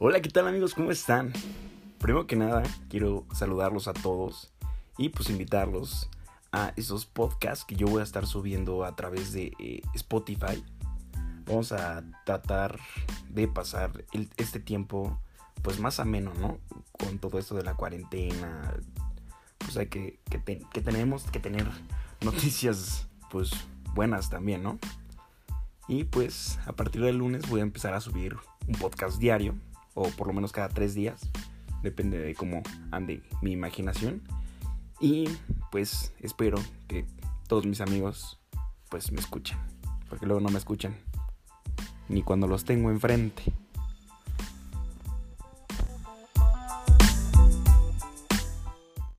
Hola, ¿qué tal amigos? ¿Cómo están? Primero que nada, quiero saludarlos a todos y pues invitarlos a esos podcasts que yo voy a estar subiendo a través de eh, Spotify. Vamos a tratar de pasar este tiempo pues más ameno, ¿no? Con todo esto de la cuarentena. Pues hay que, que tenemos que tener noticias pues buenas también, ¿no? Y pues a partir del lunes voy a empezar a subir un podcast diario, o por lo menos cada tres días, depende de cómo ande mi imaginación. Y pues espero que todos mis amigos pues me escuchen, porque luego no me escuchan, ni cuando los tengo enfrente.